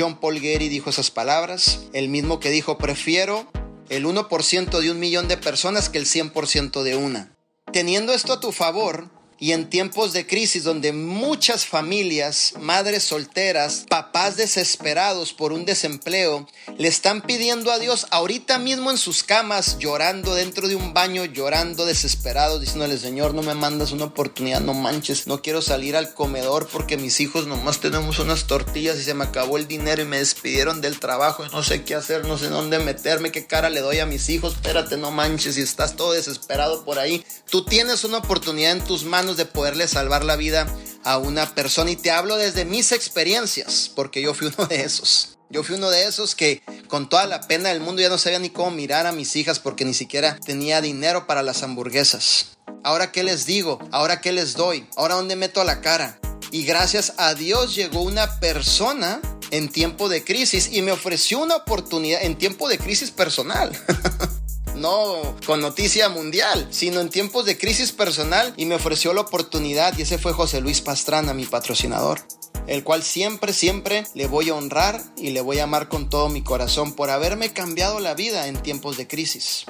John Paul Getty dijo esas palabras, el mismo que dijo, prefiero el 1% de un millón de personas que el 100% de una. Teniendo esto a tu favor, y en tiempos de crisis donde muchas familias, madres solteras, papás desesperados por un desempleo, le están pidiendo a Dios ahorita mismo en sus camas, llorando dentro de un baño, llorando desesperados, diciéndole, Señor, no me mandas una oportunidad, no manches, no quiero salir al comedor porque mis hijos nomás tenemos unas tortillas y se me acabó el dinero y me despidieron del trabajo no sé qué hacer, no sé dónde meterme, qué cara le doy a mis hijos, espérate, no manches, si estás todo desesperado por ahí, tú tienes una oportunidad en tus de poderle salvar la vida a una persona. Y te hablo desde mis experiencias, porque yo fui uno de esos. Yo fui uno de esos que con toda la pena del mundo ya no sabía ni cómo mirar a mis hijas porque ni siquiera tenía dinero para las hamburguesas. Ahora qué les digo, ahora qué les doy, ahora dónde meto la cara. Y gracias a Dios llegó una persona en tiempo de crisis y me ofreció una oportunidad en tiempo de crisis personal. no con noticia mundial, sino en tiempos de crisis personal y me ofreció la oportunidad y ese fue José Luis Pastrana, mi patrocinador el cual siempre, siempre le voy a honrar y le voy a amar con todo mi corazón por haberme cambiado la vida en tiempos de crisis.